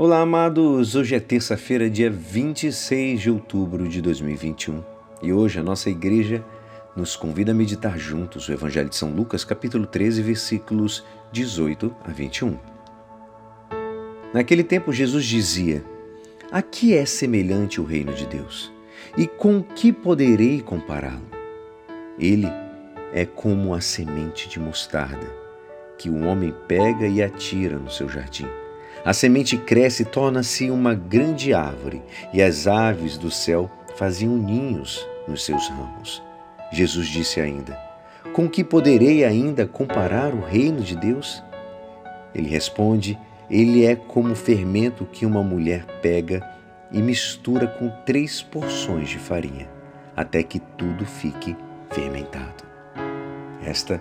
Olá, amados! Hoje é terça-feira, dia 26 de outubro de 2021 e hoje a nossa igreja nos convida a meditar juntos o Evangelho de São Lucas, capítulo 13, versículos 18 a 21. Naquele tempo, Jesus dizia: A que é semelhante o reino de Deus? E com que poderei compará-lo? Ele é como a semente de mostarda que o homem pega e atira no seu jardim a semente cresce e torna-se uma grande árvore, e as aves do céu faziam ninhos nos seus ramos. Jesus disse ainda: Com que poderei ainda comparar o reino de Deus? Ele responde: Ele é como o fermento que uma mulher pega e mistura com três porções de farinha, até que tudo fique fermentado. Esta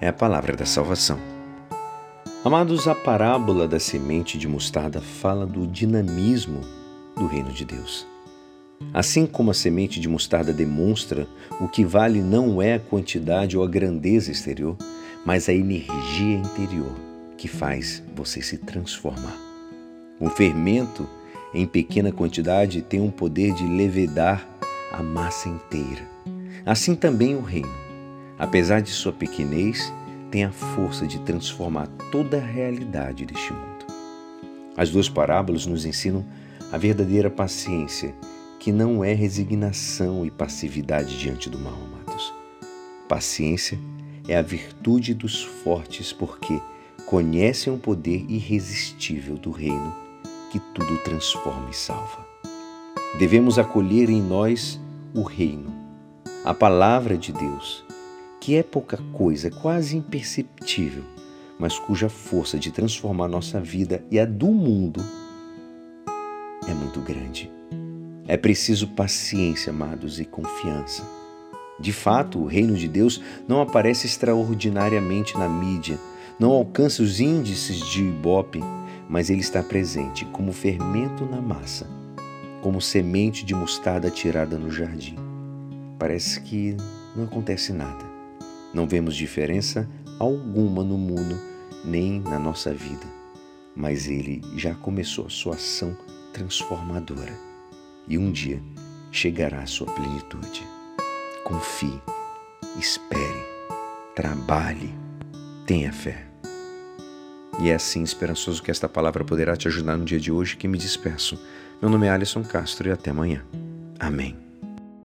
é a palavra da salvação. Amados, a parábola da semente de mostarda fala do dinamismo do reino de Deus. Assim como a semente de mostarda demonstra, o que vale não é a quantidade ou a grandeza exterior, mas a energia interior que faz você se transformar. O fermento, em pequena quantidade, tem um poder de levedar a massa inteira. Assim também o reino, apesar de sua pequenez, tem a força de transformar toda a realidade deste mundo. As duas parábolas nos ensinam a verdadeira paciência, que não é resignação e passividade diante do mal, amados. Paciência é a virtude dos fortes, porque conhecem o poder irresistível do reino que tudo transforma e salva. Devemos acolher em nós o reino, a palavra de Deus, que é pouca coisa, quase imperceptível, mas cuja força de transformar nossa vida e a do mundo é muito grande. É preciso paciência, amados, e confiança. De fato, o reino de Deus não aparece extraordinariamente na mídia, não alcança os índices de Ibope, mas ele está presente como fermento na massa, como semente de mostarda tirada no jardim. Parece que não acontece nada. Não vemos diferença alguma no mundo nem na nossa vida, mas ele já começou a sua ação transformadora e um dia chegará à sua plenitude. Confie, espere, trabalhe, tenha fé. E é assim esperançoso que esta palavra poderá te ajudar no dia de hoje que me despeço. Meu nome é Alisson Castro e até amanhã. Amém.